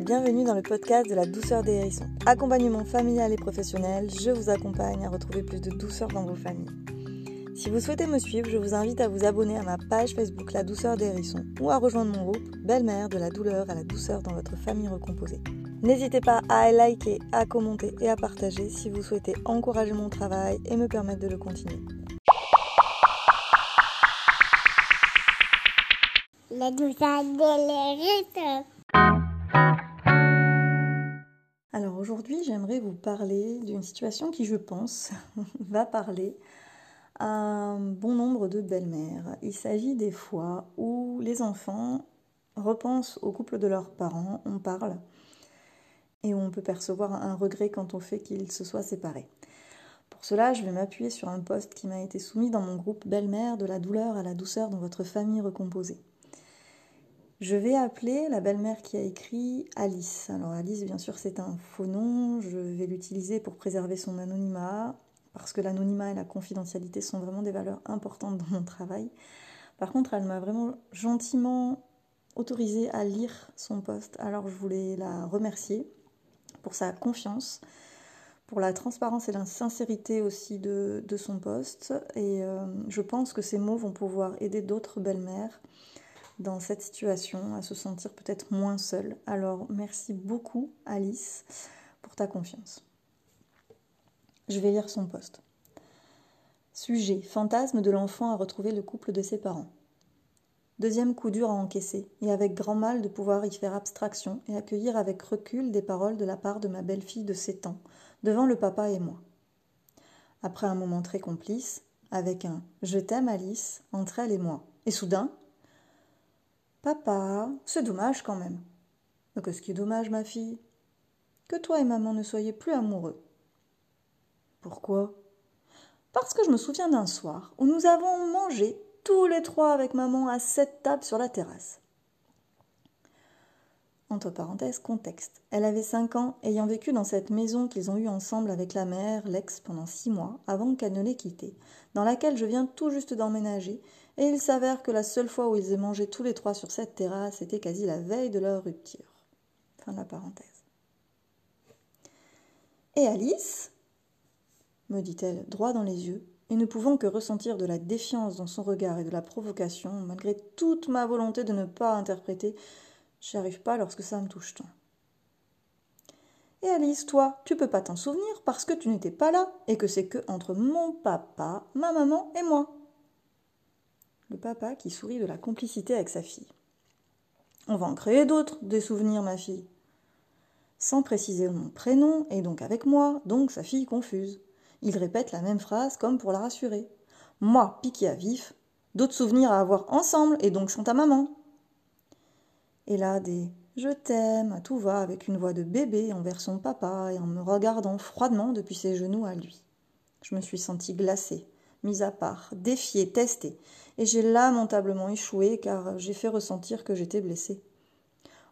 bienvenue dans le podcast de la douceur des hérissons. Accompagnement familial et professionnel, je vous accompagne à retrouver plus de douceur dans vos familles. Si vous souhaitez me suivre, je vous invite à vous abonner à ma page Facebook La douceur des hérissons ou à rejoindre mon groupe Belle-mère de la douleur à la douceur dans votre famille recomposée. N'hésitez pas à liker, à commenter et à partager si vous souhaitez encourager mon travail et me permettre de le continuer. La douceur des hérissons. Aujourd'hui, j'aimerais vous parler d'une situation qui, je pense, va parler à un bon nombre de belles-mères. Il s'agit des fois où les enfants repensent au couple de leurs parents, on parle, et on peut percevoir un regret quand on fait qu'ils se soient séparés. Pour cela, je vais m'appuyer sur un post qui m'a été soumis dans mon groupe Belle-mère de la douleur à la douceur dans votre famille recomposée. Je vais appeler la belle-mère qui a écrit Alice. Alors Alice, bien sûr, c'est un faux nom. Je vais l'utiliser pour préserver son anonymat, parce que l'anonymat et la confidentialité sont vraiment des valeurs importantes dans mon travail. Par contre, elle m'a vraiment gentiment autorisé à lire son poste. Alors je voulais la remercier pour sa confiance, pour la transparence et la sincérité aussi de, son poste. Et euh, je pense que ces mots vont pouvoir aider d'autres belles-mères dans cette situation, à se sentir peut-être moins seule. Alors merci beaucoup Alice pour ta confiance. Je vais lire son poste. Sujet Fantasme de l'enfant à retrouver le couple de ses parents. Deuxième coup dur à encaisser, et avec grand mal de pouvoir y faire abstraction et accueillir avec recul des paroles de la part de ma belle-fille de 7 ans, devant le papa et moi. Après un moment très complice, avec un Je t'aime Alice entre elle et moi, et soudain, Papa, c'est dommage quand même. Mais qu'est-ce qui est dommage, ma fille? Que toi et maman ne soyez plus amoureux. Pourquoi? Parce que je me souviens d'un soir où nous avons mangé tous les trois avec maman à cette table sur la terrasse. Entre parenthèses, contexte. Elle avait cinq ans, ayant vécu dans cette maison qu'ils ont eue ensemble avec la mère, l'ex, pendant six mois, avant qu'elle ne l'ait quittée, dans laquelle je viens tout juste d'emménager, et il s'avère que la seule fois où ils aient mangé tous les trois sur cette terrasse était quasi la veille de leur rupture. Fin de la parenthèse. Et Alice me dit-elle, droit dans les yeux, et ne pouvant que ressentir de la défiance dans son regard et de la provocation, malgré toute ma volonté de ne pas interpréter, j'y arrive pas lorsque ça me touche tant. Et Alice, toi, tu peux pas t'en souvenir parce que tu n'étais pas là et que c'est que entre mon papa, ma maman et moi le papa qui sourit de la complicité avec sa fille. On va en créer d'autres, des souvenirs, ma fille. Sans préciser mon prénom, et donc avec moi, donc sa fille confuse. Il répète la même phrase comme pour la rassurer. Moi, piqué à vif, d'autres souvenirs à avoir ensemble, et donc chante à maman. Et là, des je t'aime à tout va avec une voix de bébé envers son papa et en me regardant froidement depuis ses genoux à lui. Je me suis sentie glacée, mise à part, défiée, testée, et j'ai lamentablement échoué car j'ai fait ressentir que j'étais blessée.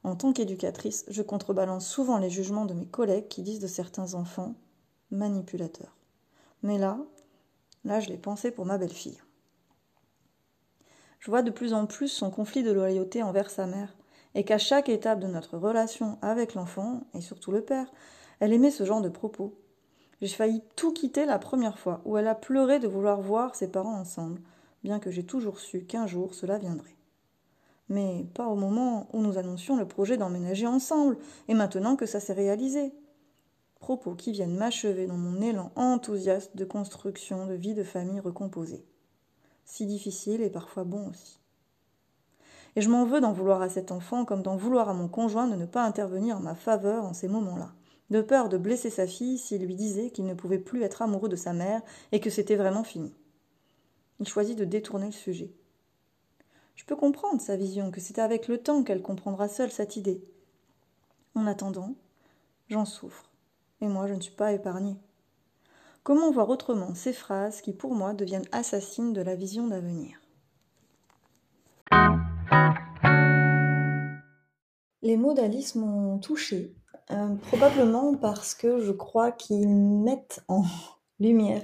En tant qu'éducatrice, je contrebalance souvent les jugements de mes collègues qui disent de certains enfants manipulateurs. Mais là, là, je l'ai pensé pour ma belle-fille. Je vois de plus en plus son conflit de loyauté envers sa mère, et qu'à chaque étape de notre relation avec l'enfant, et surtout le père, elle aimait ce genre de propos. J'ai failli tout quitter la première fois, où elle a pleuré de vouloir voir ses parents ensemble, bien que j'ai toujours su qu'un jour cela viendrait. Mais pas au moment où nous annoncions le projet d'emménager ensemble, et maintenant que ça s'est réalisé. Propos qui viennent m'achever dans mon élan enthousiaste de construction de vie de famille recomposée. Si difficile et parfois bon aussi. Et je m'en veux d'en vouloir à cet enfant comme d'en vouloir à mon conjoint de ne pas intervenir en ma faveur en ces moments-là, de peur de blesser sa fille s'il lui disait qu'il ne pouvait plus être amoureux de sa mère et que c'était vraiment fini. Choisit de détourner le sujet. Je peux comprendre sa vision, que c'est avec le temps qu'elle comprendra seule cette idée. En attendant, j'en souffre, et moi je ne suis pas épargnée. Comment voir autrement ces phrases qui pour moi deviennent assassines de la vision d'avenir? Les mots d'Alice m'ont touchée, euh, probablement parce que je crois qu'ils mettent en lumière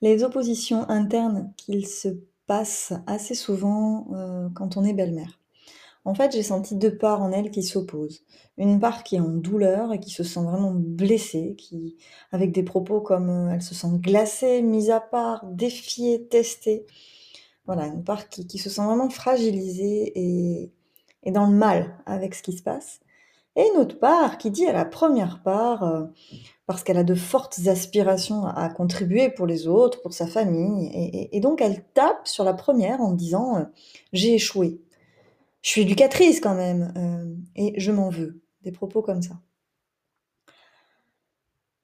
les oppositions internes qu'il se passe assez souvent euh, quand on est belle-mère. En fait, j'ai senti deux parts en elle qui s'opposent. Une part qui est en douleur et qui se sent vraiment blessée, qui, avec des propos comme euh, elle se sent glacée, mise à part, défiée, testée. Voilà, une part qui, se sent vraiment fragilisée et, et dans le mal avec ce qui se passe. Et une autre part qui dit à la première part, euh, parce qu'elle a de fortes aspirations à, contribuer pour les autres, pour sa famille, et, donc elle tape sur la première en disant euh, j'ai échoué. Je suis éducatrice quand même, euh, et je m'en veux. Des propos comme ça.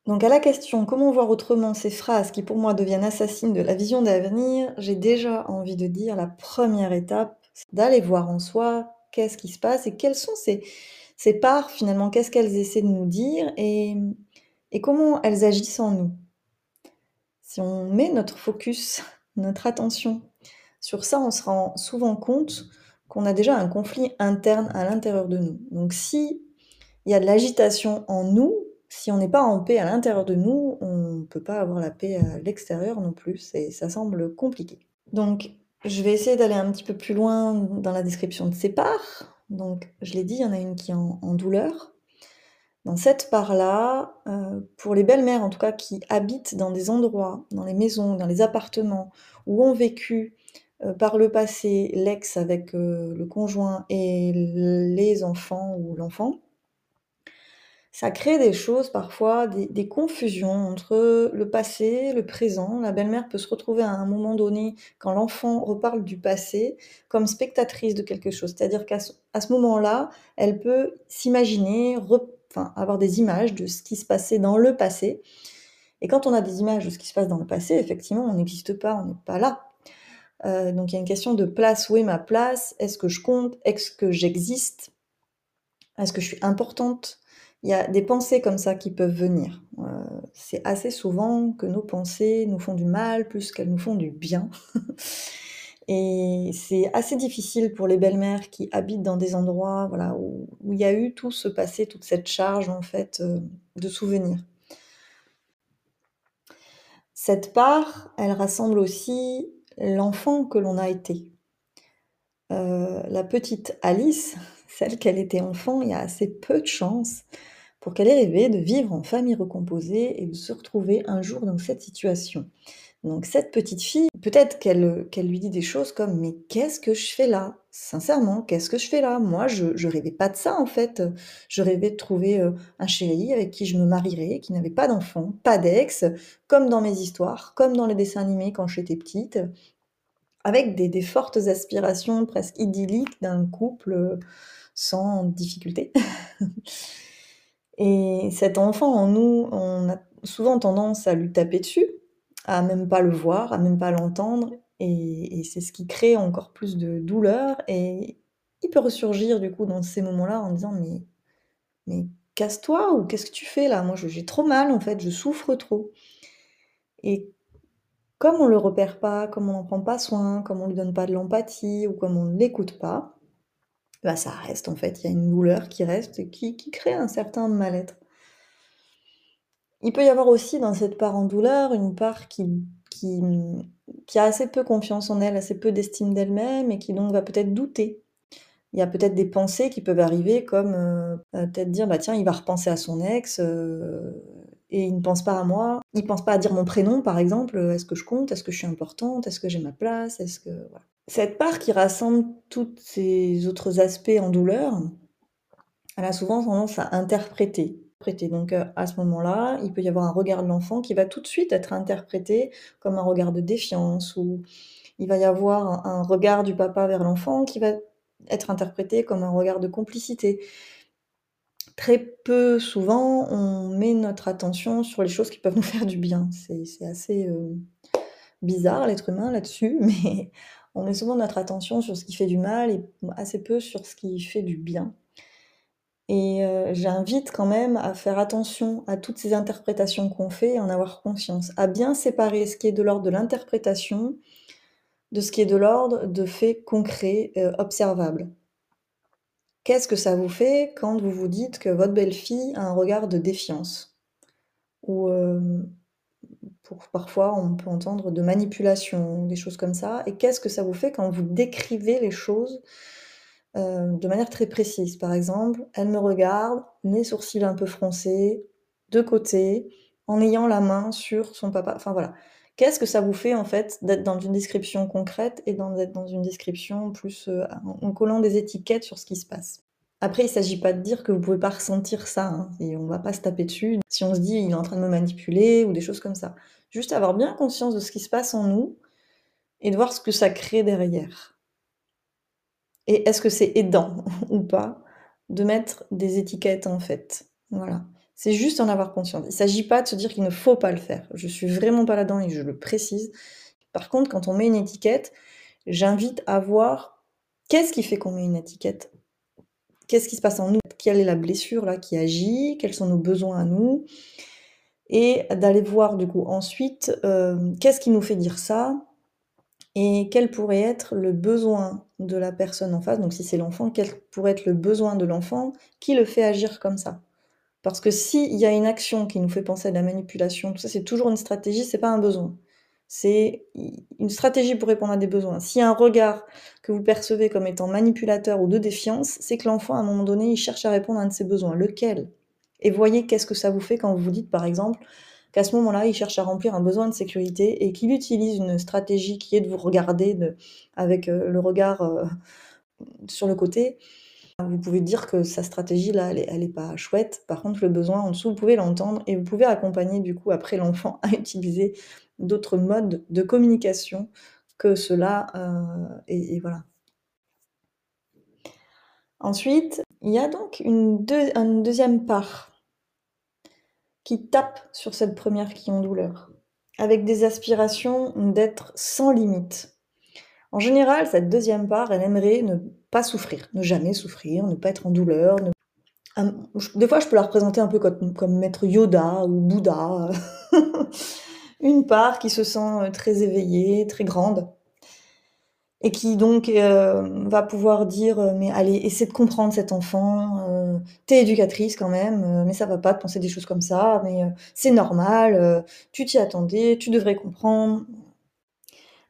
Donc à la question comment voir autrement ces phrases qui pour moi deviennent assassines de la vision d'avenir, j'ai déjà envie de dire la première étape, c'est d'aller voir en soi qu'est-ce qui se passe et quelles sont ces, ces parts finalement, qu'est-ce qu'elles essaient de nous dire et, et comment elles agissent en nous? Si on met notre focus, notre attention sur ça, on se rend souvent compte qu'on a déjà un conflit interne à l'intérieur de nous. Donc si il y a de l'agitation en nous, si on n'est pas en paix à l'intérieur de nous, on ne peut pas avoir la paix à l'extérieur non plus, et ça semble compliqué. Donc je vais essayer d'aller un petit peu plus loin dans la description de ces parts, donc, je l'ai dit, il y en a une qui est en, douleur. Dans cette part-là, euh, pour les belles-mères en tout cas qui habitent dans des endroits, dans les maisons, dans les appartements, où ont vécu euh, par le passé l'ex avec euh, le conjoint et les enfants ou l'enfant, ça crée des choses parfois, des, confusions entre le passé, le présent. La belle-mère peut se retrouver à un moment donné, quand l'enfant reparle du passé, comme spectatrice de quelque chose. C'est-à-dire qu'à ce, moment-là, elle peut s'imaginer, avoir des images de ce qui se passait dans le passé. Et quand on a des images de ce qui se passe dans le passé, effectivement, on n'existe pas, on n'est pas là. Euh, donc il y a une question de place, où est ma place? Est-ce que je compte? Est-ce que j'existe? Est-ce que je suis importante? Il y a des pensées comme ça qui peuvent venir. Euh, c'est assez souvent que nos pensées nous font du mal plus qu'elles nous font du bien. Et c'est assez difficile pour les belles-mères qui habitent dans des endroits où, il y a eu tout ce passé, toute cette charge en fait euh, de souvenirs. Cette part, elle rassemble aussi l'enfant que l'on a été. Euh, la petite Alice, celle qu'elle était enfant, il y a assez peu de chances pour qu'elle ait rêvé de vivre en famille recomposée et de se retrouver un jour dans cette situation. Donc cette petite fille, peut-être qu'elle qu'elle lui dit des choses comme mais qu'est-ce que je fais là? Sincèrement, qu'est-ce que je fais là? Moi, je, je rêvais pas de ça en fait. Je rêvais de trouver euh, un chéri avec qui je me marierais, qui n'avait pas d'enfant, pas d'ex, comme dans mes histoires, comme dans les dessins animés quand j'étais petite, avec des, des fortes aspirations presque idylliques d'un couple euh, sans difficulté. Et cet enfant en nous, on a souvent tendance à lui taper dessus, à même pas le voir, à même pas l'entendre, et, c'est ce qui crée encore plus de douleur. Et il peut ressurgir du coup dans ces moments-là en disant mais mais casse-toi ou qu'est-ce que tu fais là? Moi j'ai trop mal en fait, je souffre trop. Et comme on le repère pas, comme on n'en prend pas soin, comme on lui donne pas de l'empathie ou comme on ne l'écoute pas, bah, ça reste en fait, il y a une douleur qui reste et qui, crée un certain mal-être. Il peut y avoir aussi dans cette part en douleur une part qui, qui, qui a assez peu confiance en elle, assez peu d'estime d'elle-même et qui donc va peut-être douter. Il y a peut-être des pensées qui peuvent arriver comme euh, euh, peut-être dire bah tiens il va repenser à son ex euh, et il ne pense pas à moi, il pense pas à dire mon prénom par exemple, est-ce que je compte, est-ce que je suis importante, est-ce que j'ai ma place, est-ce que voilà. Cette part qui rassemble tous ces autres aspects en douleur, elle a souvent tendance à interpréter. Donc euh, à ce moment-là, il peut y avoir un regard de l'enfant qui va tout de suite être interprété comme un regard de défiance ou il va y avoir un, regard du papa vers l'enfant qui va être interprété comme un regard de complicité. Très peu souvent, on met notre attention sur les choses qui peuvent nous faire du bien. C'est assez euh, bizarre l'être humain là-dessus, mais on met souvent notre attention sur ce qui fait du mal et assez peu sur ce qui fait du bien. Et euh, j'invite quand même à faire attention à toutes ces interprétations qu'on fait et en avoir conscience, à bien séparer ce qui est de l'ordre de l'interprétation de ce qui est de l'ordre de faits concrets, euh, observables. Qu'est-ce que ça vous fait quand vous vous dites que votre belle-fille a un regard de défiance? Ou euh, parfois on peut entendre de manipulation, des choses comme ça. Et qu'est-ce que ça vous fait quand vous décrivez les choses euh, de manière très précise. Par exemple, elle me regarde, les sourcils un peu froncés, de côté, en ayant la main sur son papa. Enfin voilà. Qu'est-ce que ça vous fait en fait d'être dans une description concrète et d'être dans une description plus euh, en collant des étiquettes sur ce qui se passe? Après, il ne s'agit pas de dire que vous pouvez pas ressentir ça, hein, et on va pas se taper dessus si on se dit il est en train de me manipuler ou des choses comme ça. Juste avoir bien conscience de ce qui se passe en nous et de voir ce que ça crée derrière. Et est-ce que c'est aidant ou pas de mettre des étiquettes en fait? Voilà. C'est juste en avoir conscience. Il ne s'agit pas de se dire qu'il ne faut pas le faire. Je suis vraiment pas là-dedans et je le précise. Par contre, quand on met une étiquette, j'invite à voir qu'est-ce qui fait qu'on met une étiquette? Qu'est-ce qui se passe en nous? Quelle est la blessure là qui agit? Quels sont nos besoins à nous? Et d'aller voir du coup ensuite euh, qu'est-ce qui nous fait dire ça? Et quel pourrait être le besoin de la personne en face. Donc si c'est l'enfant, quel pourrait être le besoin de l'enfant qui le fait agir comme ça? Parce que s'il y a une action qui nous fait penser à la manipulation, tout ça c'est toujours une stratégie, c'est pas un besoin c'est une stratégie pour répondre à des besoins. Si un regard que vous percevez comme étant manipulateur ou de défiance, c'est que l'enfant, à un moment donné, il cherche à répondre à un de ses besoins. Lequel? Et voyez qu'est-ce que ça vous fait quand vous vous dites, par exemple, qu'à ce moment-là, il cherche à remplir un besoin de sécurité et qu'il utilise une stratégie qui est de vous regarder avec euh, le regard euh, sur le côté. Vous pouvez dire que sa stratégie là, elle est, pas chouette. Par contre, le besoin en dessous, vous pouvez l'entendre et vous pouvez accompagner du coup après l'enfant à utiliser d'autres modes de communication que cela. Euh, et, voilà. Ensuite, il y a donc une, deuxième part qui tape sur cette première qui ont douleur, avec des aspirations d'être sans limite. En général, cette deuxième part, elle aimerait ne pas souffrir, ne jamais souffrir, ne pas être en douleur. Des fois, je peux la représenter un peu comme, comme Maître Yoda ou Bouddha. une part qui se sent euh, très éveillée, très grande, et qui donc euh, va pouvoir dire euh, mais allez essaie de comprendre cet enfant t'es éducatrice quand même mais ça va pas de penser des choses comme ça mais c'est normal tu t'y attendais tu devrais comprendre.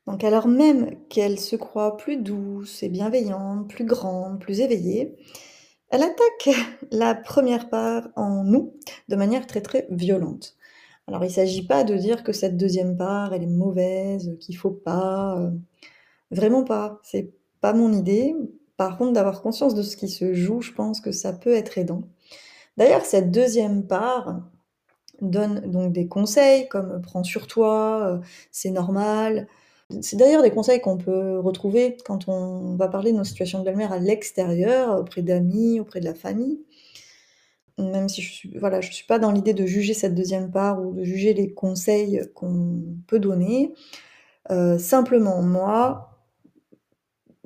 Donc alors même qu'elle se croit plus douce et bienveillante plus grande plus éveillée elle attaque la première part en nous de manière très très violente. Alors il s'agit pas de dire que cette deuxième part, elle est mauvaise, qu'il faut pas, euh, vraiment pas, c'est pas mon idée. Par contre, d'avoir conscience de ce qui se joue, je pense que ça peut être aidant. D'ailleurs, cette deuxième part donne donc des conseils comme prends sur toi, euh, c'est normal. C'est d'ailleurs des conseils qu'on peut retrouver quand on va parler de nos situations de belle-mère à l'extérieur, auprès d'amis, auprès de la famille même si je suis, voilà, je suis pas dans l'idée de juger cette deuxième part ou de juger les conseils qu'on peut donner. Euh, simplement, moi,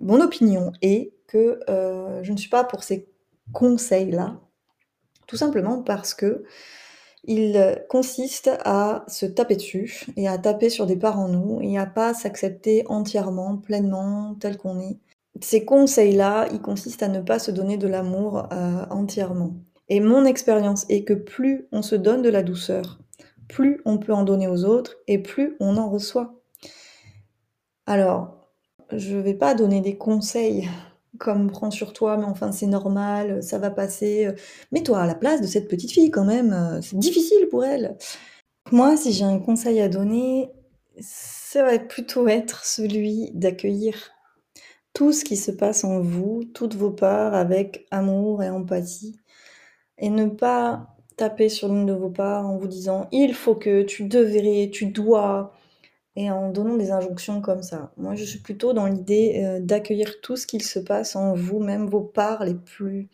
mon opinion est que euh, je ne suis pas pour ces conseils-là, tout simplement parce que ils consistent à se taper dessus et à taper sur des parts en nous et à pas s'accepter entièrement, pleinement, tel qu'on est. Ces conseils-là, ils consistent à ne pas se donner de l'amour euh, entièrement. Et mon expérience est que plus on se donne de la douceur, plus on peut en donner aux autres et plus on en reçoit. Alors, je ne vais pas donner des conseils comme prends sur toi, mais enfin c'est normal, ça va passer. Mets-toi à la place de cette petite fille quand même, c'est difficile pour elle. Moi, si j'ai un conseil à donner, ça va plutôt être celui d'accueillir tout ce qui se passe en vous, toutes vos parts avec amour et empathie, et ne pas taper sur l'une de vos parts en vous disant il faut que, tu devrais, tu dois, et en donnant des injonctions comme ça. Moi, je suis plutôt dans l'idée euh, d'accueillir tout ce qu'il se passe en vous, même vos parts les plus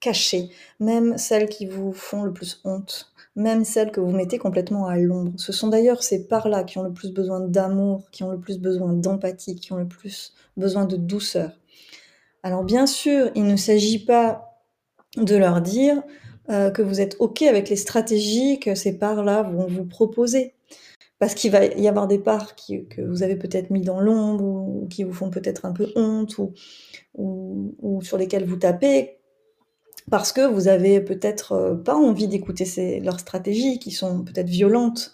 cachées, même celles qui vous font le plus honte, même celles que vous mettez complètement à l'ombre. Ce sont d'ailleurs ces parts-là qui ont le plus besoin d'amour, qui ont le plus besoin d'empathie, qui ont le plus besoin de douceur. Alors bien sûr, il ne s'agit pas de leur dire euh, que vous êtes OK avec les stratégies que ces parts-là vont vous proposer. Parce qu'il va y avoir des parts que vous avez peut-être mis dans l'ombre ou, qui vous font peut-être un peu honte ou, sur lesquelles vous tapez parce que vous avez peut-être euh, pas envie d'écouter leurs stratégies qui sont peut-être violentes.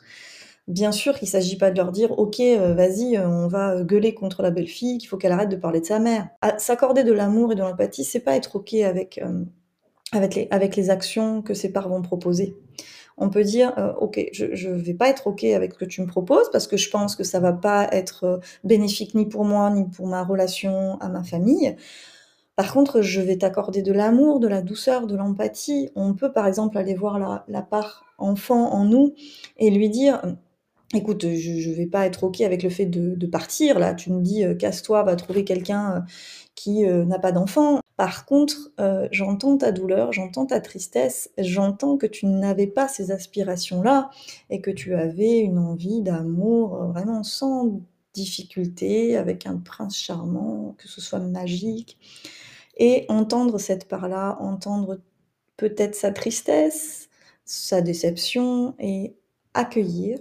Bien sûr qu'il ne s'agit pas de leur dire OK, euh, vas-y, euh, on va gueuler contre la belle-fille, qu'il faut qu'elle arrête de parler de sa mère. S'accorder de l'amour et de l'empathie, c'est pas être OK avec, avec, les, avec les actions que ses parents vont proposer. On peut dire OK, je ne vais pas être OK avec ce que tu me proposes parce que je pense que ça va pas être bénéfique ni pour moi ni pour ma relation à ma famille. Par contre, je vais t'accorder de l'amour, de la douceur, de l'empathie. On peut par exemple aller voir la, part enfant en nous et lui dire écoute, je, ne vais pas être ok avec le fait de, partir. Là, tu me dis, euh, casse-toi, va trouver quelqu'un euh, qui euh, n'a pas d'enfant. Par contre, j'entends ta douleur, j'entends ta tristesse, j'entends que tu n'avais pas ces aspirations-là et que tu avais une envie d'amour vraiment sans difficulté, avec un prince charmant, que ce soit magique. Et entendre cette part-là, entendre peut-être sa tristesse, sa déception et accueillir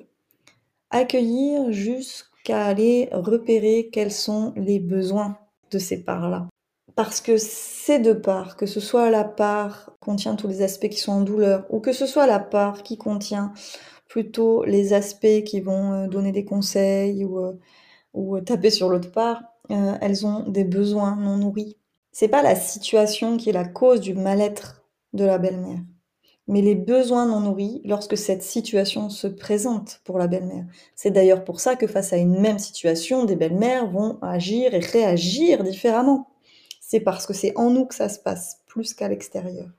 accueillir jusqu'à aller repérer quels sont les besoins de ces parts-là. Parce que ces deux parts, que ce soit la part qui contient tous les aspects qui sont en douleur, ou que ce soit la part qui contient plutôt les aspects qui vont euh, donner des conseils ou, euh, ou taper sur l'autre part, euh, elles ont des besoins non nourris. C'est pas la situation qui est la cause du mal-être de la belle-mère mais les besoins non nourris lorsque cette situation se présente pour la belle-mère. C'est d'ailleurs pour ça que face à une même situation, des belles-mères vont agir et réagir différemment. Parce que c'est en nous que ça se passe, plus qu'à l'extérieur.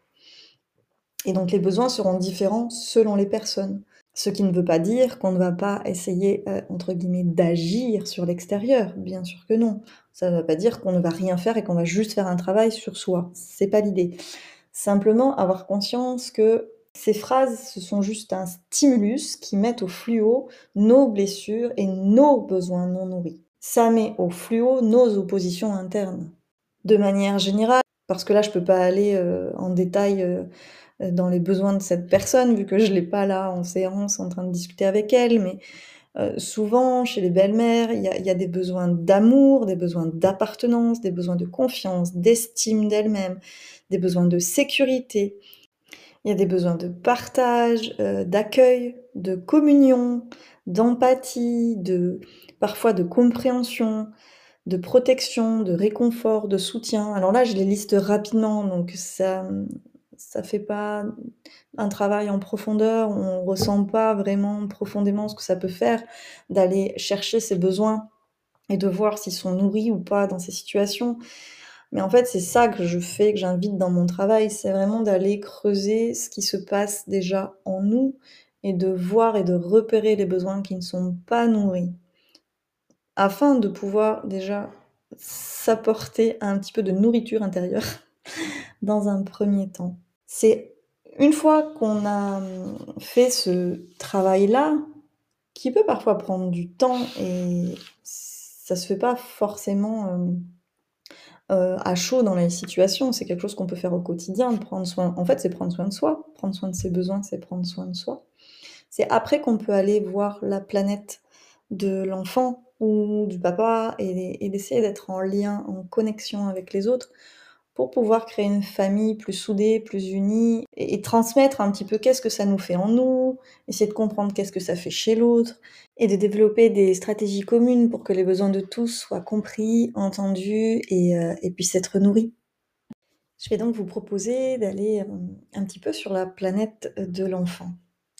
Et donc les besoins seront différents selon les personnes. Ce qui ne veut pas dire qu'on ne va pas essayer, euh, entre guillemets, d'agir sur l'extérieur. Bien sûr que non. Ça ne veut pas dire qu'on ne va rien faire et qu'on va juste faire un travail sur soi. C'est pas l'idée. Simplement avoir conscience que ces phrases, ce sont juste un stimulus qui met au fluo nos blessures et nos besoins non nourris. Ça met au fluo nos oppositions internes. De manière générale, parce que là, je peux pas aller euh, en détail euh, dans les besoins de cette personne, vu que je l'ai pas là en séance en train de discuter avec elle, mais euh, souvent, chez les belles-mères, il y, a, des besoins d'amour, des besoins d'appartenance, des besoins de confiance, d'estime d'elle-même, des besoins de sécurité, il y a des besoins de partage, euh, d'accueil, de communion, d'empathie, de parfois de compréhension, de protection, de réconfort, de soutien. Alors là, je les liste rapidement, donc ça ça fait pas un travail en profondeur, on ressent pas vraiment profondément ce que ça peut faire d'aller chercher ses besoins et de voir s'ils sont nourris ou pas dans ces situations. Mais en fait, c'est ça que je fais, que j'invite dans mon travail, c'est vraiment d'aller creuser ce qui se passe déjà en nous et de voir et de repérer les besoins qui ne sont pas nourris, afin de pouvoir déjà s'apporter un petit peu de nourriture intérieure dans un premier temps. C'est une fois qu'on a fait ce travail-là, qui peut parfois prendre du temps et ça se fait pas forcément euh, euh, à chaud dans les situations. C'est quelque chose qu'on peut faire au quotidien, prendre soin. En fait, c'est prendre soin de soi. Prendre soin de ses besoins, c'est prendre soin de soi. C'est après qu'on peut aller voir la planète de l'enfant ou du papa et d'essayer d'être en lien, en connexion avec les autres pour pouvoir créer une famille plus soudée, plus unie, et, transmettre un petit peu qu'est-ce que ça nous fait en nous, essayer de comprendre qu'est-ce que ça fait chez l'autre, et de développer des stratégies communes pour que les besoins de tous soient compris, entendus et, euh, puissent être nourris. Je vais donc vous proposer d'aller euh, un petit peu sur la planète de l'enfant.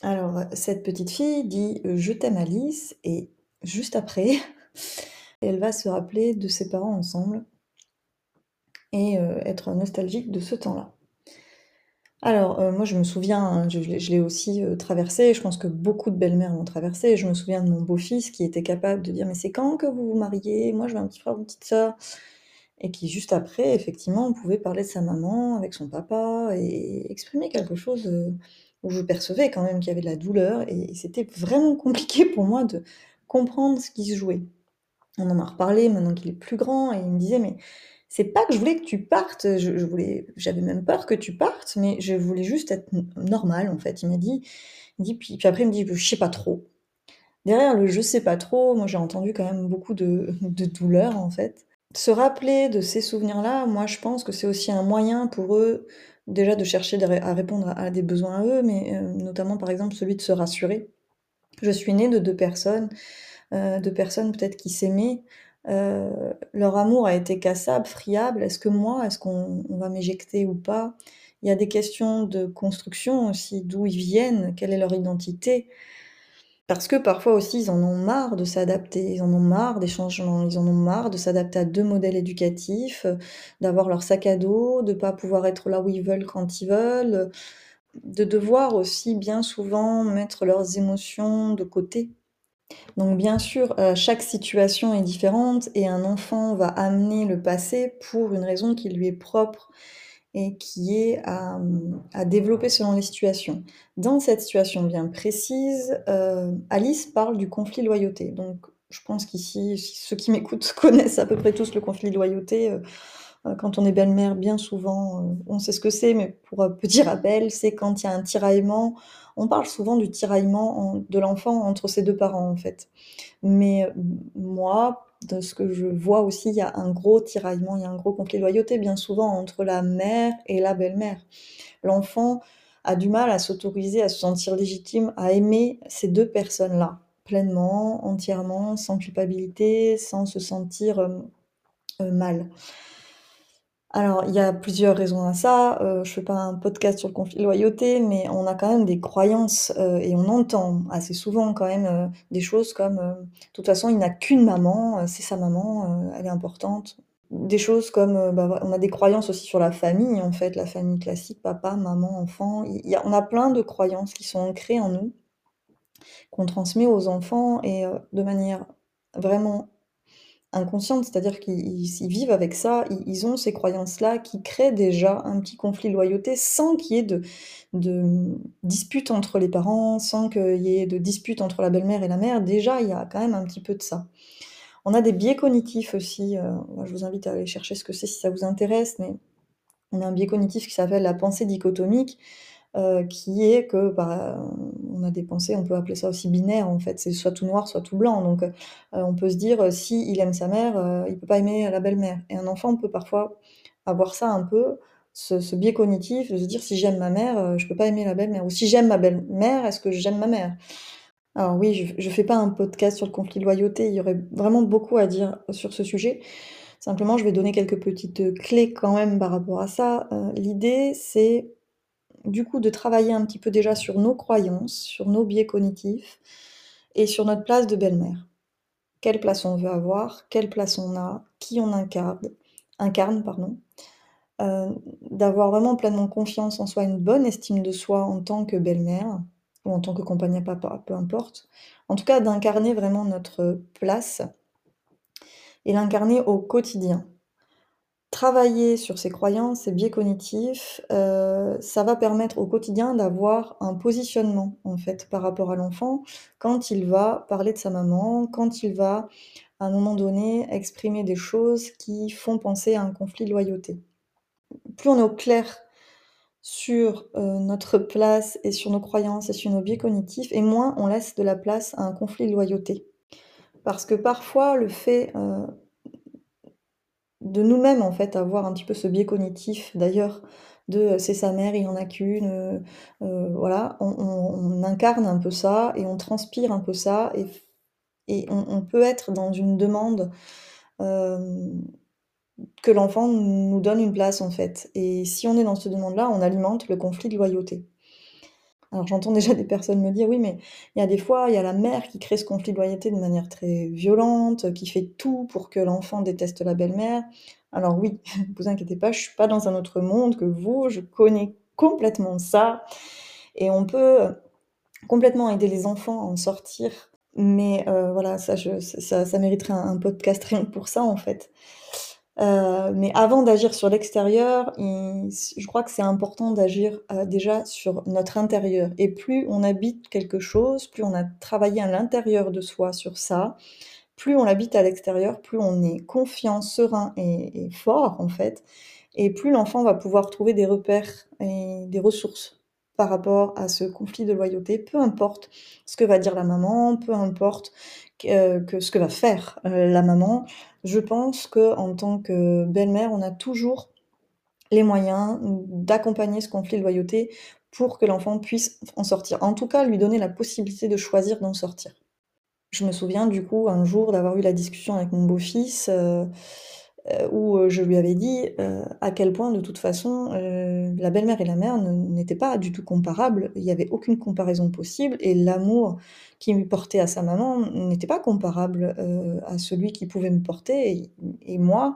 Alors, cette petite fille dit euh, Je t'aime Alice, et juste après, elle va se rappeler de ses parents ensemble, et euh, être nostalgique de ce temps-là. Alors, euh, moi, je me souviens, hein, je, l'ai aussi euh, traversé, je pense que beaucoup de belles-mères l'ont traversé. Je me souviens de mon beau-fils qui était capable de dire Mais c'est quand que vous vous mariez? Moi, je veux un petit frère ou une petite sœur. Et qui, juste après, effectivement, pouvait parler de sa maman avec son papa et exprimer quelque chose où je percevais quand même qu'il y avait de la douleur. Et c'était vraiment compliqué pour moi de comprendre ce qui se jouait. On en a reparlé maintenant qu'il est plus grand et il me disait Mais c'est pas que je voulais que tu partes, je, voulais, j'avais même peur que tu partes, mais je voulais juste être normal en fait. Il m'a dit, il dit puis, puis, après il me dit, je sais pas trop. Derrière le je sais pas trop, moi j'ai entendu quand même beaucoup de, de douleur en fait. Se rappeler de ces souvenirs-là, moi je pense que c'est aussi un moyen pour eux déjà de chercher à répondre à des besoins à eux, mais euh, notamment par exemple celui de se rassurer Je suis née de deux personnes, euh, deux personnes peut-être qui s'aimaient. Euh, leur amour a été cassable, friable. Est-ce que moi, est-ce qu'on va m'éjecter ou pas? Il y a des questions de construction aussi, d'où ils viennent, quelle est leur identité. Parce que parfois aussi, ils en ont marre de s'adapter, ils en ont marre des changements, ils en ont marre de s'adapter à deux modèles éducatifs, d'avoir leur sac à dos, de pas pouvoir être là où ils veulent quand ils veulent, de devoir aussi bien souvent mettre leurs émotions de côté. Donc bien sûr, euh, chaque situation est différente et un enfant va amener le passé pour une raison qui lui est propre et qui est à, développer selon les situations. Dans cette situation bien précise, euh, Alice parle du conflit loyauté. Donc je pense qu'ici, ceux qui m'écoutent connaissent à peu près tous le conflit loyauté. Euh, quand on est belle-mère, bien souvent, on sait ce que c'est, mais pour un petit rappel, c'est quand il y a un tiraillement. On parle souvent du tiraillement de l'enfant entre ses deux parents, en fait. Mais moi, de ce que je vois aussi, il y a un gros tiraillement, il y a un gros conflit de loyauté bien souvent entre la mère et la belle-mère. L'enfant a du mal à s'autoriser, à se sentir légitime, à aimer ces deux personnes-là, pleinement, entièrement, sans culpabilité, sans se sentir euh, euh, mal. Alors, il y a plusieurs raisons à ça. Euh, je fais pas un podcast sur le conflit de loyauté, mais on a quand même des croyances euh, et on entend assez souvent quand même euh, des choses comme de toute façon, il n'a qu'une maman, c'est sa maman, elle est importante. Des choses comme bah, on a des croyances aussi sur la famille, en fait, la famille classique, papa, maman, enfant. on a plein de croyances qui sont ancrées en nous, qu'on transmet aux enfants et de manière vraiment inconsciente, c'est-à-dire qu'ils vivent avec ça, ils, ont ces croyances-là qui créent déjà un petit conflit de loyauté sans qu'il y ait de, dispute entre les parents, sans qu'il y ait de dispute entre la belle-mère et la mère. Déjà, il y a quand même un petit peu de ça. On a des biais cognitifs aussi. Euh, je vous invite à aller chercher ce que c'est si ça vous intéresse, mais on a un biais cognitif qui s'appelle la pensée dichotomique. Euh, qui est que bah, on a des pensées, on peut appeler ça aussi binaire en fait, c'est soit tout noir, soit tout blanc. Donc euh, on peut se dire si il aime sa mère, euh, il peut pas aimer la belle-mère. Et un enfant peut parfois avoir ça un peu, ce, biais cognitif de se dire si j'aime ma mère, je peux pas aimer la belle-mère. Ou si j'aime ma belle-mère, est-ce que j'aime ma mère? Alors oui, je, je fais pas un podcast sur le conflit de loyauté, il y aurait vraiment beaucoup à dire sur ce sujet. Simplement, je vais donner quelques petites clés quand même par rapport à ça. L'idée, c'est du coup de travailler un petit peu déjà sur nos croyances, sur nos biais cognitifs et sur notre place de belle-mère. Quelle place on veut avoir, quelle place on a, qui on incarne, incarne pardon. Euh, d'avoir vraiment pleinement confiance en soi, une bonne estime de soi en tant que belle-mère ou en tant que compagnie à papa, peu importe. En tout cas, d'incarner vraiment notre place et l'incarner au quotidien travailler sur ses croyances, ses biais cognitifs, euh, ça va permettre au quotidien d'avoir un positionnement, en fait, par rapport à l'enfant, quand il va parler de sa maman, quand il va, à un moment donné, exprimer des choses qui font penser à un conflit de loyauté. Plus on est au clair sur euh, notre place et sur nos croyances et sur nos biais cognitifs, et moins on laisse de la place à un conflit de loyauté. Parce que parfois, le fait euh, de nous-mêmes en fait, avoir un petit peu ce biais cognitif d'ailleurs de euh, c'est sa mère, il en a qu'une, euh, euh, voilà, on, incarne un peu ça et on transpire un peu ça et, et on, peut être dans une demande que l'enfant nous donne une place en fait. Et si on est dans cette demande-là, on alimente le conflit de loyauté. Alors j'entends déjà des personnes me dire oui, mais il y a des fois, il y a la mère qui crée ce conflit de loyauté de manière très violente, qui fait tout pour que l'enfant déteste la belle-mère. Alors oui, vous inquiétez pas, je suis pas dans un autre monde que vous, je connais complètement ça et on peut complètement aider les enfants à en sortir. Mais euh, voilà, ça, ça, mériterait un, podcast rien pour ça en fait. Euh, mais avant d'agir sur l'extérieur, je crois que c'est important d'agir euh, déjà sur notre intérieur. Et plus on habite quelque chose, plus on a travaillé à l'intérieur de soi sur ça, plus on l'habite à l'extérieur, plus on est confiant, serein et, fort en fait, et plus l'enfant va pouvoir trouver des repères et des ressources par rapport à ce conflit de loyauté, peu importe ce que va dire la maman, peu importe que, ce que va faire euh, la maman. Je pense que en tant que belle-mère, on a toujours les moyens d'accompagner ce conflit de loyauté pour que l'enfant puisse en sortir. En tout cas, lui donner la possibilité de choisir d'en sortir. Je me souviens du coup un jour d'avoir eu la discussion avec mon beau-fils, euh, euh, où euh, je lui avais dit à quel point de toute façon la belle-mère et la mère n'étaient pas du tout comparables. Il n'y avait aucune comparaison possible et l'amour qu'il portait à sa maman n'était pas comparable à celui qu'il pouvait me porter. Et, moi,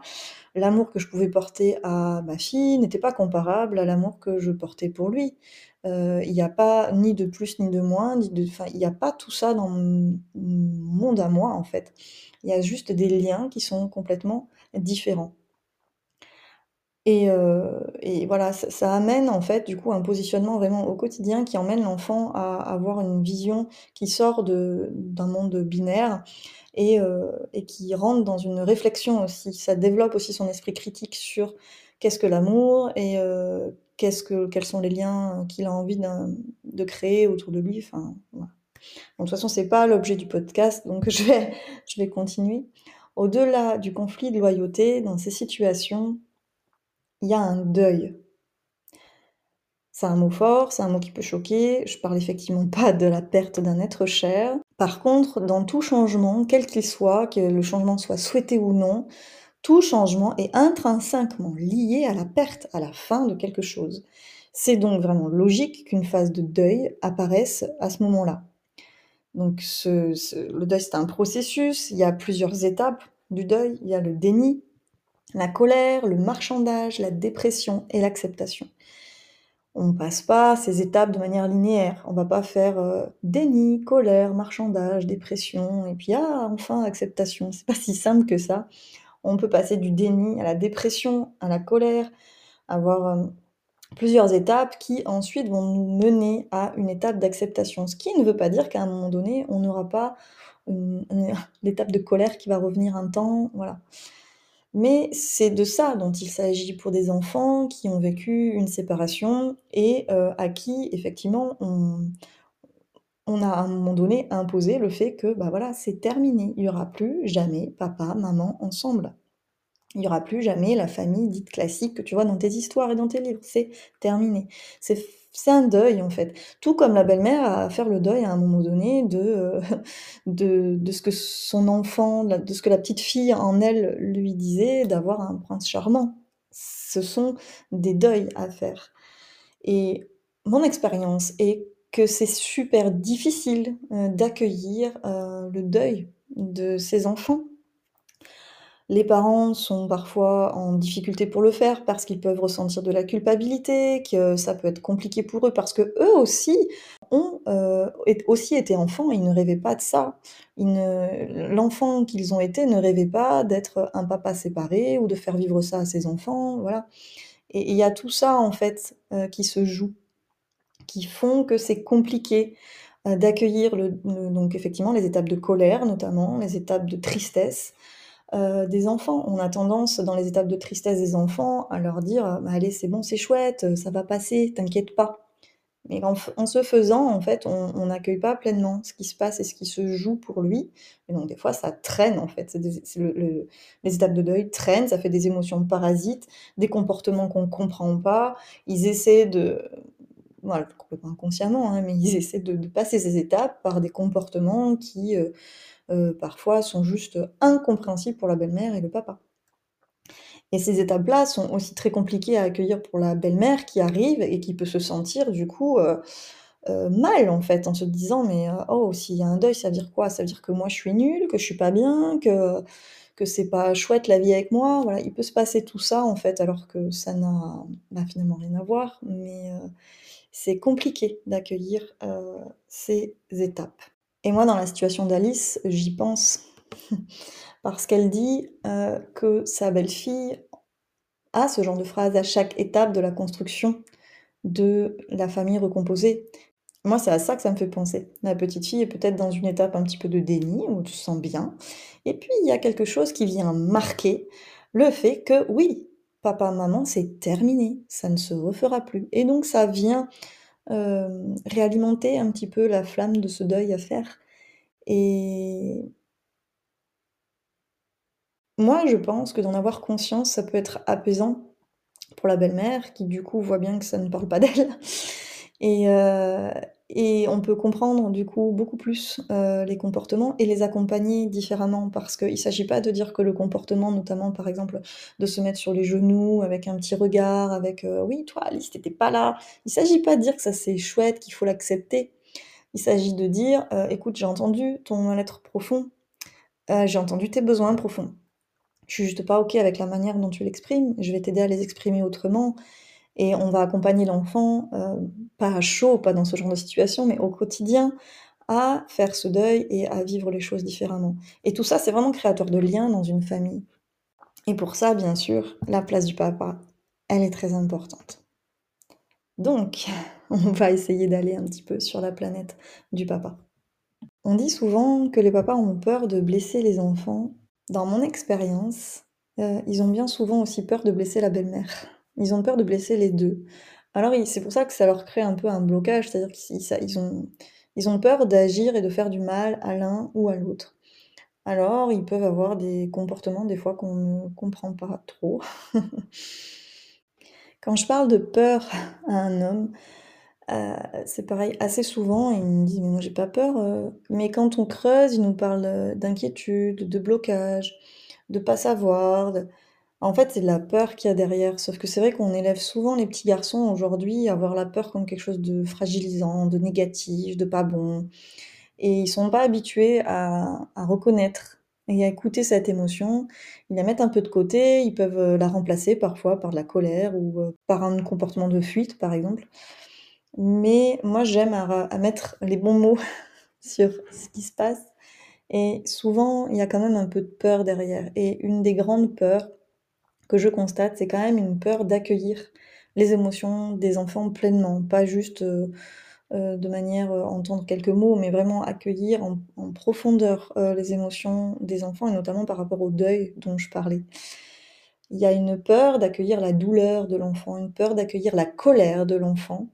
l'amour que je pouvais porter à ma fille n'était pas comparable à l'amour que je portais pour lui. Il n'y a pas ni de plus ni de moins, il n'y a pas tout ça dans mon monde à moi en fait. Il y a juste des liens qui sont complètement différents. Et, et voilà, ça, amène en fait du coup un positionnement vraiment au quotidien qui emmène l'enfant à avoir une vision qui sort d'un monde binaire et, et qui rentre dans une réflexion aussi. Ça développe aussi son esprit critique sur qu'est-ce que l'amour et qu'est-ce que, quels sont les liens qu'il a envie de créer autour de lui. Enfin, de toute façon, c'est pas l'objet du podcast, donc je vais, je vais continuer. Au-delà du conflit de loyauté, dans ces situations, il y a un deuil. C'est un mot fort, c'est un mot qui peut choquer. Je parle effectivement pas de la perte d'un être cher. Par contre, dans tout changement, quel qu'il soit, que le changement soit souhaité ou non, tout changement est intrinsèquement lié à la perte, à la fin de quelque chose. C'est donc vraiment logique qu'une phase de deuil apparaisse à ce moment-là. Donc le deuil, c'est un processus, il y a plusieurs étapes du deuil, il y a le déni, la colère, le marchandage, la dépression et l'acceptation. On ne passe pas ces étapes de manière linéaire. On va pas faire euh, déni, colère, marchandage, dépression, et puis ah, enfin acceptation. C'est pas si simple que ça. On peut passer du déni à la dépression, à la colère, avoir euh, plusieurs étapes qui ensuite vont nous mener à une étape d'acceptation. Ce qui ne veut pas dire qu'à un moment donné, on n'aura pas l'étape de colère qui va revenir un temps, voilà. Mais c'est de ça dont il s'agit pour des enfants qui ont vécu une séparation et euh, à qui effectivement on, on, a à un moment donné imposé le fait que bah voilà, c'est terminé, il n'y aura plus jamais papa, maman ensemble. Il n'y aura plus jamais la famille dite classique que tu vois dans tes histoires et dans tes livres. C'est terminé. C'est un deuil en fait. Tout comme la belle-mère a à faire le deuil à un moment donné de, euh, de, de, ce que son enfant, de ce que la petite fille en elle lui disait d'avoir un prince charmant. Ce sont des deuils à faire. Et mon expérience est que c'est super difficile euh, d'accueillir euh, le deuil de ses enfants les parents sont parfois en difficulté pour le faire parce qu'ils peuvent ressentir de la culpabilité, que ça peut être compliqué pour eux parce que eux aussi ont euh, aussi été enfants, ils ne rêvaient pas de ça. L'enfant qu'ils ont été ne rêvait pas d'être un papa séparé ou de faire vivre ça à ses enfants, voilà. Et il y a tout ça en fait euh, qui se joue, qui font que c'est compliqué euh, d'accueillir donc effectivement les étapes de colère notamment, les étapes de tristesse, euh, des enfants. On a tendance, dans les étapes de tristesse des enfants, à leur dire bah, Allez, c'est bon, c'est chouette, ça va passer, t'inquiète pas. Mais en, ce faisant, en fait, on n'accueille pas pleinement ce qui se passe et ce qui se joue pour lui. Et donc, des fois, ça traîne, en fait. les étapes de deuil traînent, ça fait des émotions parasites, des comportements qu'on ne comprend pas. Ils essaient de. Voilà, complètement inconsciemment, hein, mais ils essaient de, passer ces étapes par des comportements qui. Euh, euh, parfois sont juste incompréhensibles pour la belle-mère et le papa. Et ces étapes-là sont aussi très compliquées à accueillir pour la belle-mère qui arrive et qui peut se sentir du coup euh, euh, mal en fait en se disant mais oh s'il y a un deuil ça veut dire quoi? Ça veut dire que moi je suis nulle, que je suis pas bien, que que c'est pas chouette la vie avec moi? Voilà, il peut se passer tout ça en fait alors que ça n'a finalement rien à voir, mais c'est compliqué d'accueillir ces étapes. Et moi, dans la situation d'Alice, j'y pense. Parce qu'elle dit euh, que sa belle-fille a ce genre de phrase à chaque étape de la construction de la famille recomposée. Moi, c'est à ça que ça me fait penser. La petite fille est peut-être dans une étape un petit peu de déni, où tu te sens bien. Et puis, il y a quelque chose qui vient marquer le fait que, oui, papa, maman, c'est terminé, ça ne se refera plus. Et donc, ça vient euh, réalimenter un petit peu la flamme de ce deuil à faire. Et moi, je pense que d'en avoir conscience, ça peut être apaisant pour la belle-mère qui, du coup, voit bien que ça ne parle pas d'elle Et, euh, et on peut comprendre du coup beaucoup plus euh, les comportements et les accompagner différemment parce qu'il ne s'agit pas de dire que le comportement, notamment par exemple de se mettre sur les genoux avec un petit regard, avec euh, oui toi Alice t'étais pas là. Il ne s'agit pas de dire que ça c'est chouette, qu'il faut l'accepter. Il s'agit de dire écoute j'ai entendu ton mal-être profond, j'ai entendu tes besoins profonds. Je suis juste pas ok avec la manière dont tu l'exprimes. Je vais t'aider à les exprimer autrement. Et on va accompagner l'enfant, euh, pas à chaud, pas dans ce genre de situation, mais au quotidien, à faire ce deuil et à vivre les choses différemment. Et tout ça, c'est vraiment créateur de liens dans une famille. Et pour ça, bien sûr, la place du papa, elle est très importante. Donc, on va essayer d'aller un petit peu sur la planète du papa. On dit souvent que les papas ont peur de blesser les enfants. Dans mon expérience, euh, ils ont bien souvent aussi peur de blesser la belle-mère. Ils ont peur de blesser les deux. Alors c'est pour ça que ça leur crée un peu un blocage, c'est-à-dire qu'ils ont, peur d'agir et de faire du mal à l'un ou à l'autre. Alors ils peuvent avoir des comportements des fois qu'on ne comprend pas trop. Quand je parle de peur à un homme, euh, c'est pareil, assez souvent, il me dit: «Mais moi j'ai pas peur», euh.» mais quand on creuse, il nous parle, d'inquiétude, de blocage, de pas savoir, en fait, c'est de la peur qu'il y a derrière. Sauf que c'est vrai qu'on élève souvent les petits garçons aujourd'hui à voir la peur comme quelque chose de fragilisant, de négatif, de pas bon. Et ils sont pas habitués à, reconnaître et à écouter cette émotion. Ils la mettent un peu de côté, ils peuvent euh, la remplacer parfois par de la colère ou euh, par un comportement de fuite, par exemple. Mais moi, j'aime à, à mettre les bons mots sur ce qui se passe. Et souvent, il y a quand même un peu de peur derrière. Et une des grandes peurs, que je constate, c'est quand même une peur d'accueillir les émotions des enfants pleinement, pas juste euh, euh, de manière euh, entendre quelques mots, mais vraiment accueillir en, profondeur les émotions des enfants, et notamment par rapport au deuil dont je parlais. Il y a une peur d'accueillir la douleur de l'enfant, une peur d'accueillir la colère de l'enfant,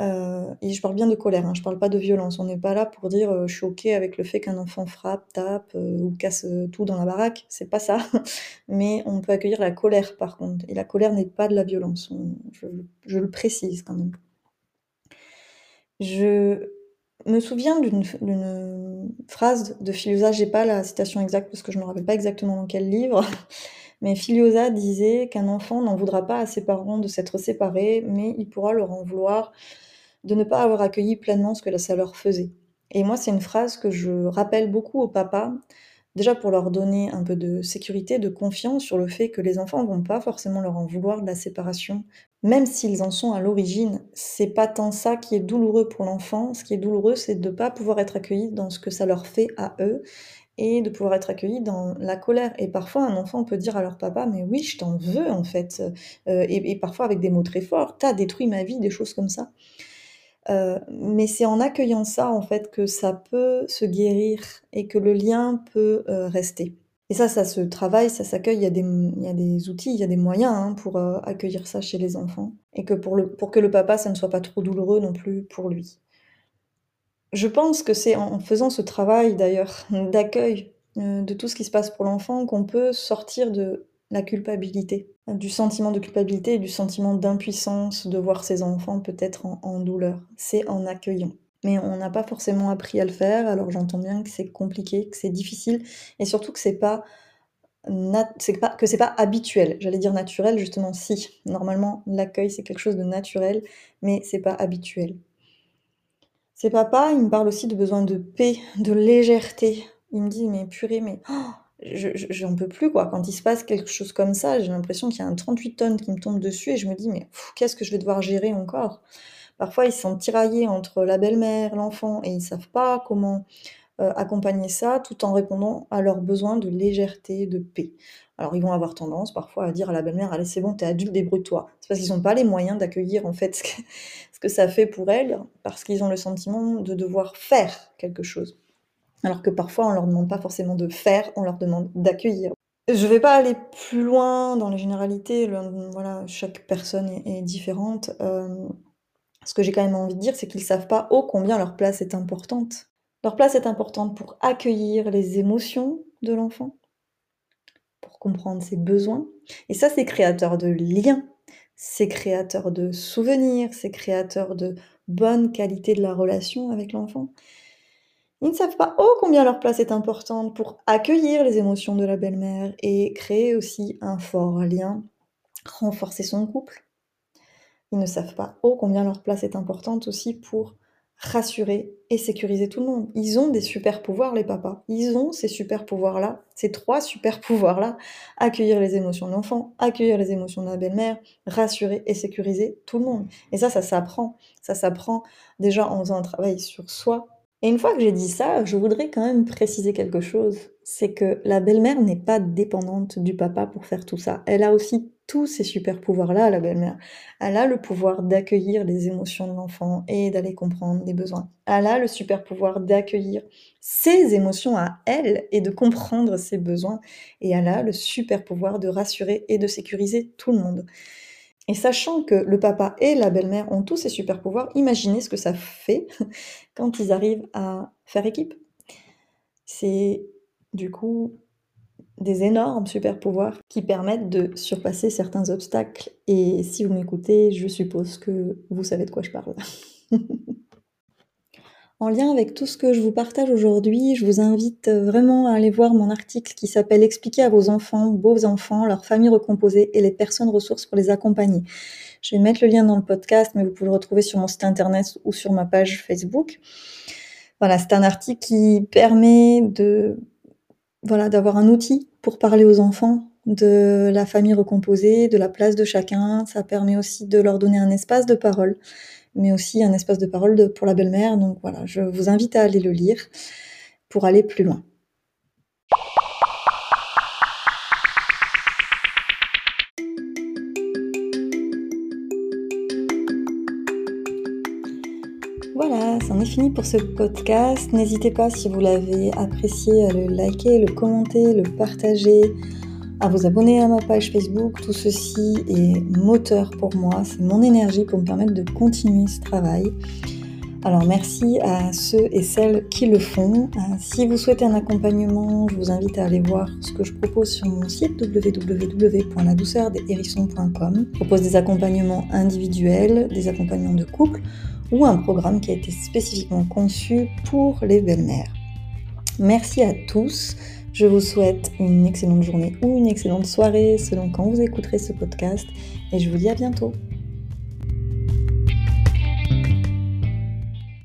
euh, et je parle bien de colère, hein, je parle pas de violence. On n'est pas là pour dire, euh, je suis OK avec le fait qu'un enfant frappe, tape, euh, ou casse, tout dans la baraque, c'est pas ça. Mais on peut accueillir la colère par contre et la colère n'est pas de la violence, je le précise quand même. Je me souviens d'une phrase de Filiosa, j'ai pas la citation exacte parce que je me rappelle pas exactement dans quel livre, mais Filiosa disait qu'un enfant n'en voudra pas à ses parents de s'être séparés, mais il pourra leur en vouloir de ne pas avoir accueilli pleinement ce que ça leur faisait. Et moi, c'est une phrase que je rappelle beaucoup aux papas, déjà pour leur donner un peu de sécurité, de confiance sur le fait que les enfants vont pas forcément leur en vouloir de la séparation, même s'ils en sont à l'origine. C'est pas tant ça qui est douloureux pour l'enfant. Ce qui est douloureux, c'est de ne pas pouvoir être accueilli dans ce que ça leur fait à eux et de pouvoir être accueilli dans la colère. Et parfois, un enfant peut dire à leur papa, mais oui, je t'en veux en fait. Euh, et, et, parfois avec des mots très forts, t'as détruit ma vie, des choses comme ça. Euh, mais c'est en accueillant ça, en fait, que ça peut se guérir et que le lien peut euh, rester. Et ça, ça se travaille, ça s'accueille, il y, a des, outils, il y a des moyens hein, pour euh, accueillir ça chez les enfants. Et que pour, le, pour que le papa, ça ne soit pas trop douloureux non plus pour lui. Je pense que c'est en faisant ce travail, d'ailleurs, d'accueil de tout ce qui se passe pour l'enfant qu'on peut sortir de la culpabilité, du sentiment de culpabilité et du sentiment d'impuissance de voir ses enfants peut-être en, douleur. C'est en accueillant. Mais on n'a pas forcément appris à le faire, alors j'entends bien que c'est compliqué, que c'est difficile, et surtout que c'est pas, pas que c'est pas habituel. J'allais dire naturel, justement, si. Normalement, l'accueil c'est quelque chose de naturel, mais c'est pas habituel. Ces papas, ils me parlent aussi de besoin de paix, de légèreté. Il me dit mais purée, mais oh, j'en peux plus quoi. Quand il se passe quelque chose comme ça, j'ai l'impression qu'il y a un 38 tonnes qui me tombe dessus et je me dis mais qu'est-ce que je vais devoir gérer encore? Parfois ils sont tiraillés entre la belle-mère, l'enfant et ils savent pas comment euh, accompagner ça tout en répondant à leurs besoins de légèreté, de paix. Alors ils vont avoir tendance parfois à dire à la belle-mère allez c'est bon t'es adulte débrouille-toi. C'est parce qu'ils n'ont pas les moyens d'accueillir en fait ce que, ce que ça fait pour elle parce qu'ils ont le sentiment de devoir faire quelque chose. Alors que parfois, on leur demande pas forcément de faire, on leur demande d'accueillir. Je vais pas aller plus loin dans les généralités, voilà, chaque personne est, différente. Euh, ce que j'ai quand même envie de dire, c'est qu'ils savent pas ô combien leur place est importante. Leur place est importante pour accueillir les émotions de l'enfant, pour comprendre ses besoins. Et ça, c'est créateur de liens, c'est créateur de souvenirs, c'est créateur de bonne qualité de la relation avec l'enfant. Ils ne savent pas oh combien leur place est importante pour accueillir les émotions de la belle-mère et créer aussi un fort lien, renforcer son couple. Ils ne savent pas oh combien leur place est importante aussi pour rassurer et sécuriser tout le monde. Ils ont des super pouvoirs, les papas. Ils ont ces super pouvoirs-là, ces trois super pouvoirs-là. Accueillir les émotions de l'enfant, accueillir les émotions de la belle-mère, rassurer et sécuriser tout le monde. Et ça, ça s'apprend. Ça s'apprend déjà en faisant un travail sur soi, et une fois que j'ai dit ça, je voudrais quand même préciser quelque chose. C'est que la belle-mère n'est pas dépendante du papa pour faire tout ça. Elle a aussi tous ces super pouvoirs-là, la belle-mère. Elle a le pouvoir d'accueillir les émotions de l'enfant et d'aller comprendre les besoins. Elle a le super pouvoir d'accueillir ses émotions à elle et de comprendre ses besoins. Et elle a le super pouvoir de rassurer et de sécuriser tout le monde. Et sachant que le papa et la belle-mère ont tous ces super pouvoirs, imaginez ce que ça fait quand ils arrivent à faire équipe. C'est du coup des énormes super pouvoirs qui permettent de surpasser certains obstacles. Et si vous m'écoutez, je suppose que vous savez de quoi je parle. En lien avec tout ce que je vous partage aujourd'hui, je vous invite vraiment à aller voir mon article qui s'appelle Expliquer à vos enfants, beaux enfants, leur famille recomposée et les personnes ressources pour les accompagner. Je vais mettre le lien dans le podcast, mais vous pouvez le retrouver sur mon site internet ou sur ma page Facebook. Voilà, c'est un article qui permet de, voilà, d'avoir un outil pour parler aux enfants de la famille recomposée, de la place de chacun. Ça permet aussi de leur donner un espace de parole mais aussi un espace de parole pour la belle-mère. Donc voilà, je vous invite à aller le lire pour aller plus loin. Voilà, c'en est fini pour ce podcast. N'hésitez pas si vous l'avez apprécié à le liker, le commenter, le partager, à vous abonner à ma page Facebook. Tout ceci est moteur pour moi, c'est mon énergie pour me permettre de continuer ce travail. Alors merci à ceux et celles qui le font. Euh, si vous souhaitez un accompagnement, je vous invite à aller voir ce que je propose sur mon site www.ladouceurdeshérissons.com. Je propose des accompagnements individuels, des accompagnements de couple ou un programme qui a été spécifiquement conçu pour les belles-mères. Merci à tous. Je vous souhaite une excellente journée ou une excellente soirée selon quand vous écouterez ce podcast et je vous dis à bientôt.